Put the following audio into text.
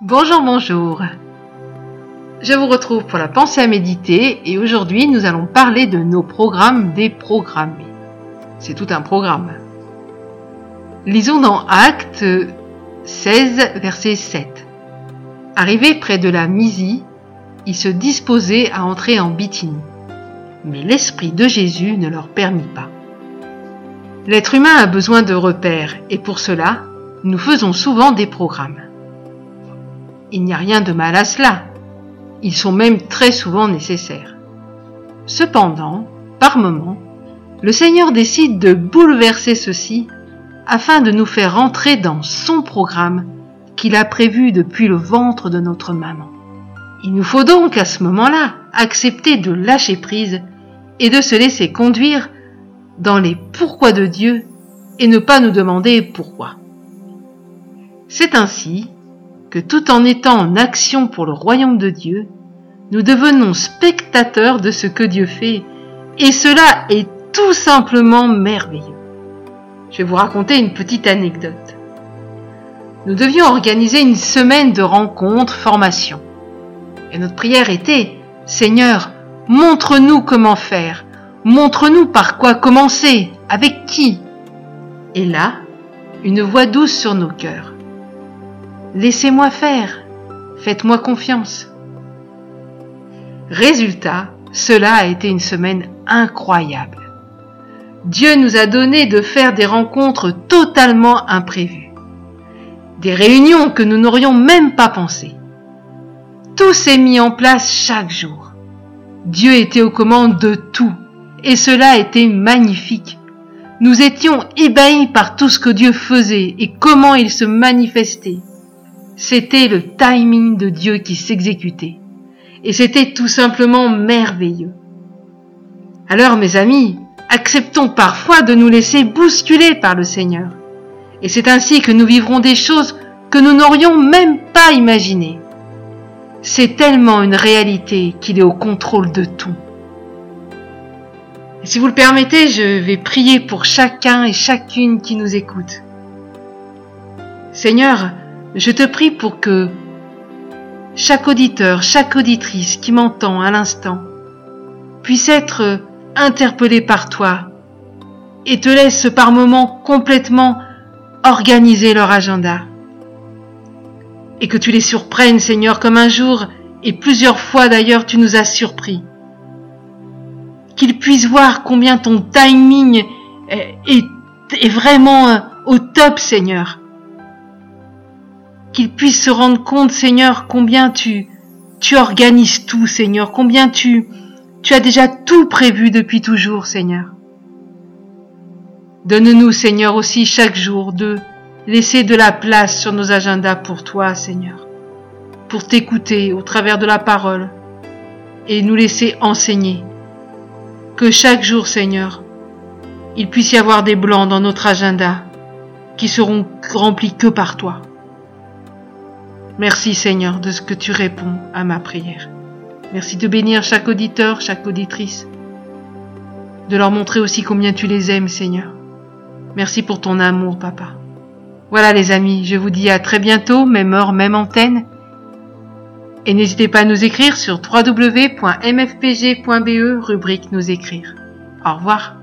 Bonjour, bonjour. Je vous retrouve pour la pensée à méditer et aujourd'hui nous allons parler de nos programmes déprogrammés. C'est tout un programme. Lisons dans Acte 16, verset 7. Arrivé près de la Mysie, ils se disposaient à entrer en Bithynie. Mais l'Esprit de Jésus ne leur permit pas. L'être humain a besoin de repères et pour cela, nous faisons souvent des programmes. Il n'y a rien de mal à cela. Ils sont même très souvent nécessaires. Cependant, par moments, le Seigneur décide de bouleverser ceci afin de nous faire entrer dans son programme qu'il a prévu depuis le ventre de notre maman. Il nous faut donc à ce moment-là accepter de lâcher prise et de se laisser conduire dans les pourquoi de Dieu et ne pas nous demander pourquoi. C'est ainsi tout en étant en action pour le royaume de Dieu, nous devenons spectateurs de ce que Dieu fait, et cela est tout simplement merveilleux. Je vais vous raconter une petite anecdote. Nous devions organiser une semaine de rencontres, formation. Et notre prière était, Seigneur, montre-nous comment faire, montre-nous par quoi commencer, avec qui? Et là, une voix douce sur nos cœurs. Laissez-moi faire. Faites-moi confiance. Résultat, cela a été une semaine incroyable. Dieu nous a donné de faire des rencontres totalement imprévues. Des réunions que nous n'aurions même pas pensé. Tout s'est mis en place chaque jour. Dieu était aux commandes de tout et cela était magnifique. Nous étions ébahis par tout ce que Dieu faisait et comment il se manifestait. C'était le timing de Dieu qui s'exécutait. Et c'était tout simplement merveilleux. Alors mes amis, acceptons parfois de nous laisser bousculer par le Seigneur. Et c'est ainsi que nous vivrons des choses que nous n'aurions même pas imaginées. C'est tellement une réalité qu'il est au contrôle de tout. Et si vous le permettez, je vais prier pour chacun et chacune qui nous écoute. Seigneur, je te prie pour que chaque auditeur, chaque auditrice qui m'entend à l'instant puisse être interpellé par toi et te laisse par moments complètement organiser leur agenda. Et que tu les surprennes, Seigneur, comme un jour, et plusieurs fois d'ailleurs tu nous as surpris. Qu'ils puissent voir combien ton timing est, est vraiment au top, Seigneur qu'ils puissent se rendre compte, Seigneur, combien tu, tu organises tout, Seigneur, combien tu, tu as déjà tout prévu depuis toujours, Seigneur. Donne-nous, Seigneur, aussi chaque jour de laisser de la place sur nos agendas pour toi, Seigneur, pour t'écouter au travers de la parole et nous laisser enseigner. Que chaque jour, Seigneur, il puisse y avoir des blancs dans notre agenda qui seront remplis que par toi. Merci Seigneur de ce que tu réponds à ma prière. Merci de bénir chaque auditeur, chaque auditrice, de leur montrer aussi combien tu les aimes Seigneur. Merci pour ton amour Papa. Voilà les amis, je vous dis à très bientôt, même heure, même antenne. Et n'hésitez pas à nous écrire sur www.mfpg.be, rubrique nous écrire. Au revoir.